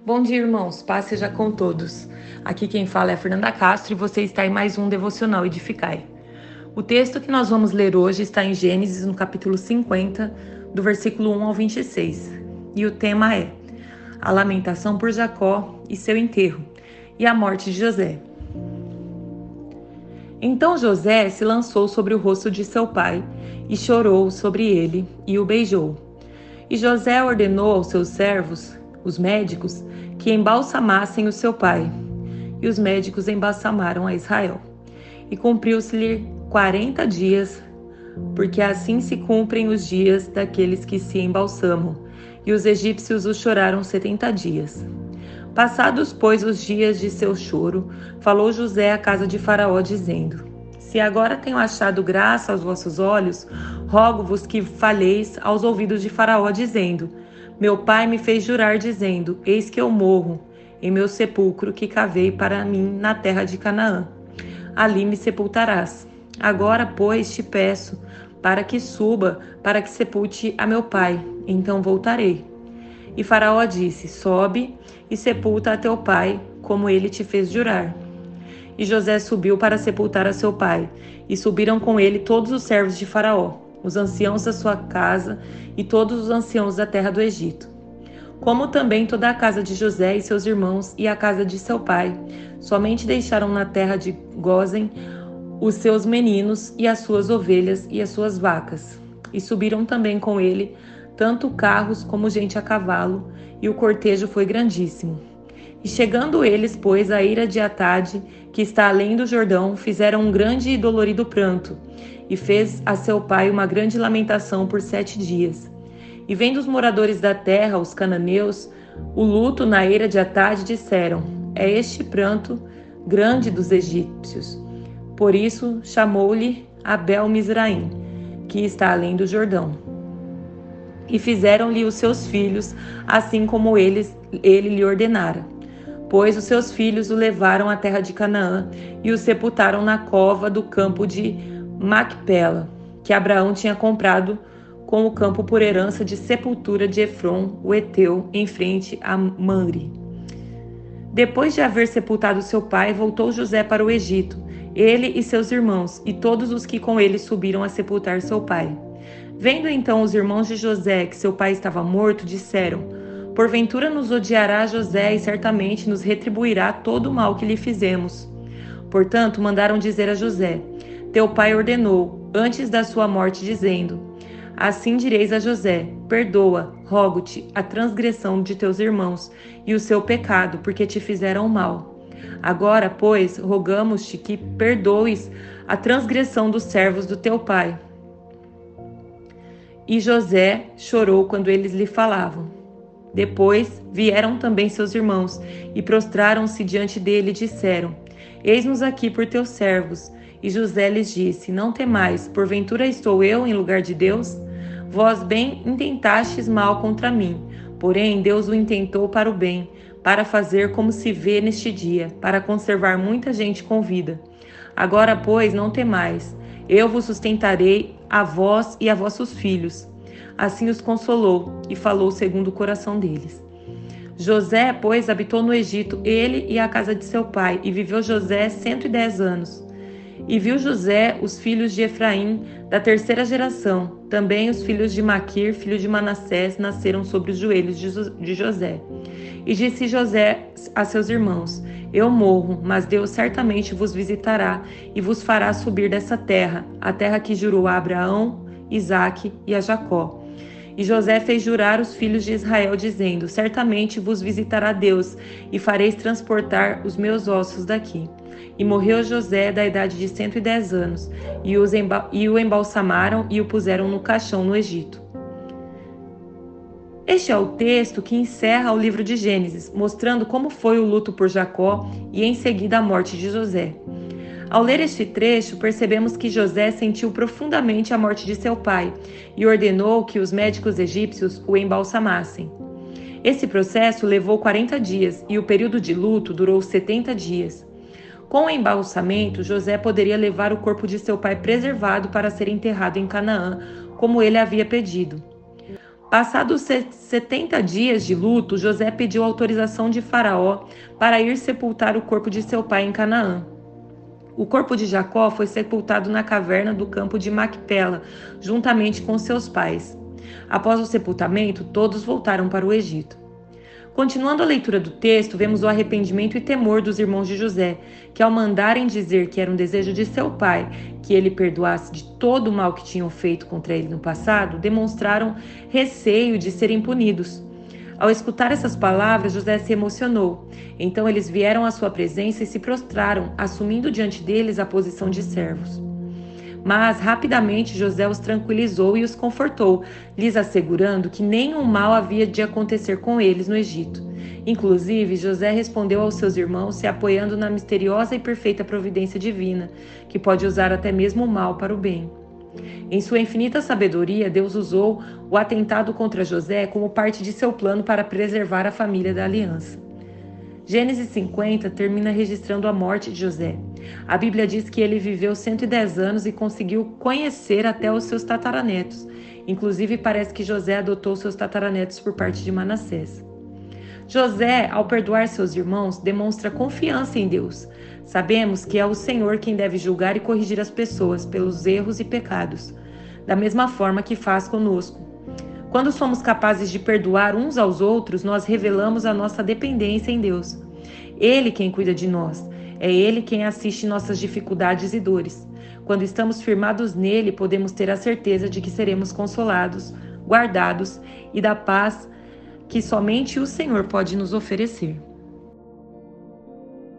Bom dia, irmãos. Paz seja com todos. Aqui quem fala é Fernanda Castro e você está em mais um Devocional Edificai. O texto que nós vamos ler hoje está em Gênesis, no capítulo 50, do versículo 1 ao 26. E o tema é a lamentação por Jacó e seu enterro, e a morte de José. Então José se lançou sobre o rosto de seu pai e chorou sobre ele e o beijou. E José ordenou aos seus servos os médicos, que embalsamassem o seu pai. E os médicos embalsamaram a Israel. E cumpriu-se-lhe quarenta dias, porque assim se cumprem os dias daqueles que se embalsamam. E os egípcios o choraram setenta dias. Passados, pois, os dias de seu choro, falou José à casa de Faraó, dizendo: Se agora tenho achado graça aos vossos olhos, rogo-vos que faleis aos ouvidos de Faraó, dizendo: meu pai me fez jurar, dizendo: Eis que eu morro em meu sepulcro que cavei para mim na terra de Canaã. Ali me sepultarás. Agora, pois, te peço para que suba, para que sepulte a meu pai. Então voltarei. E Faraó disse: Sobe e sepulta a teu pai, como ele te fez jurar. E José subiu para sepultar a seu pai, e subiram com ele todos os servos de Faraó os anciãos da sua casa e todos os anciãos da terra do Egito, como também toda a casa de José e seus irmãos e a casa de seu pai. Somente deixaram na terra de Gozen os seus meninos e as suas ovelhas e as suas vacas. E subiram também com ele tanto carros como gente a cavalo, e o cortejo foi grandíssimo. E chegando eles, pois, à ira de Atade, que está além do Jordão, fizeram um grande e dolorido pranto, e fez a seu pai uma grande lamentação por sete dias. E vendo os moradores da terra, os cananeus, o luto na ira de Atade, disseram: É este pranto grande dos egípcios. Por isso chamou-lhe Abel Misraim, que está além do Jordão. E fizeram-lhe os seus filhos, assim como eles, ele lhe ordenara. Pois os seus filhos o levaram à terra de Canaã e o sepultaram na cova do campo de Macpela, que Abraão tinha comprado com o campo por herança de sepultura de Efron, o Eteu, em frente a Manre. Depois de haver sepultado seu pai, voltou José para o Egito, ele e seus irmãos, e todos os que com ele subiram a sepultar seu pai. Vendo então os irmãos de José que seu pai estava morto, disseram: Porventura nos odiará José e certamente nos retribuirá todo o mal que lhe fizemos. Portanto, mandaram dizer a José: Teu pai ordenou, antes da sua morte, dizendo: Assim direis a José: Perdoa, rogo-te, a transgressão de teus irmãos e o seu pecado, porque te fizeram mal. Agora, pois, rogamos-te que perdoes a transgressão dos servos do teu pai. E José chorou quando eles lhe falavam. Depois vieram também seus irmãos e prostraram-se diante dele e disseram: Eis-nos aqui por teus servos. E José lhes disse: Não temais, porventura estou eu em lugar de Deus? Vós bem intentastes mal contra mim, porém Deus o intentou para o bem, para fazer como se vê neste dia, para conservar muita gente com vida. Agora, pois, não temais, eu vos sustentarei a vós e a vossos filhos. Assim os consolou e falou segundo o coração deles. José, pois, habitou no Egito, ele e a casa de seu pai, e viveu José cento e dez anos. E viu José os filhos de Efraim da terceira geração. Também os filhos de Maquir, filho de Manassés, nasceram sobre os joelhos de José. E disse José a seus irmãos: Eu morro, mas Deus certamente vos visitará e vos fará subir dessa terra, a terra que jurou a Abraão, Isaque e a Jacó e José fez jurar os filhos de Israel, dizendo: Certamente vos visitará Deus, e fareis transportar os meus ossos daqui. E morreu José da idade de cento e dez anos, e, e o embalsamaram e o puseram no caixão no Egito. Este é o texto que encerra o livro de Gênesis, mostrando como foi o luto por Jacó e em seguida a morte de José. Ao ler este trecho, percebemos que José sentiu profundamente a morte de seu pai e ordenou que os médicos egípcios o embalsamassem. Esse processo levou 40 dias e o período de luto durou 70 dias. Com o embalsamento, José poderia levar o corpo de seu pai preservado para ser enterrado em Canaã, como ele havia pedido. Passados 70 dias de luto, José pediu autorização de Faraó para ir sepultar o corpo de seu pai em Canaã. O corpo de Jacó foi sepultado na caverna do campo de Macpela, juntamente com seus pais. Após o sepultamento, todos voltaram para o Egito. Continuando a leitura do texto, vemos o arrependimento e temor dos irmãos de José, que ao mandarem dizer que era um desejo de seu pai que ele perdoasse de todo o mal que tinham feito contra ele no passado, demonstraram receio de serem punidos. Ao escutar essas palavras, José se emocionou. Então eles vieram à sua presença e se prostraram, assumindo diante deles a posição de servos. Mas rapidamente José os tranquilizou e os confortou, lhes assegurando que nenhum mal havia de acontecer com eles no Egito. Inclusive, José respondeu aos seus irmãos, se apoiando na misteriosa e perfeita providência divina, que pode usar até mesmo o mal para o bem. Em sua infinita sabedoria, Deus usou o atentado contra José como parte de seu plano para preservar a família da aliança. Gênesis 50 termina registrando a morte de José. A Bíblia diz que ele viveu 110 anos e conseguiu conhecer até os seus tataranetos. Inclusive, parece que José adotou seus tataranetos por parte de Manassés. José, ao perdoar seus irmãos, demonstra confiança em Deus. Sabemos que é o Senhor quem deve julgar e corrigir as pessoas pelos erros e pecados, da mesma forma que faz conosco. Quando somos capazes de perdoar uns aos outros, nós revelamos a nossa dependência em Deus. Ele quem cuida de nós, é Ele quem assiste nossas dificuldades e dores. Quando estamos firmados nele, podemos ter a certeza de que seremos consolados, guardados e da paz que somente o Senhor pode nos oferecer.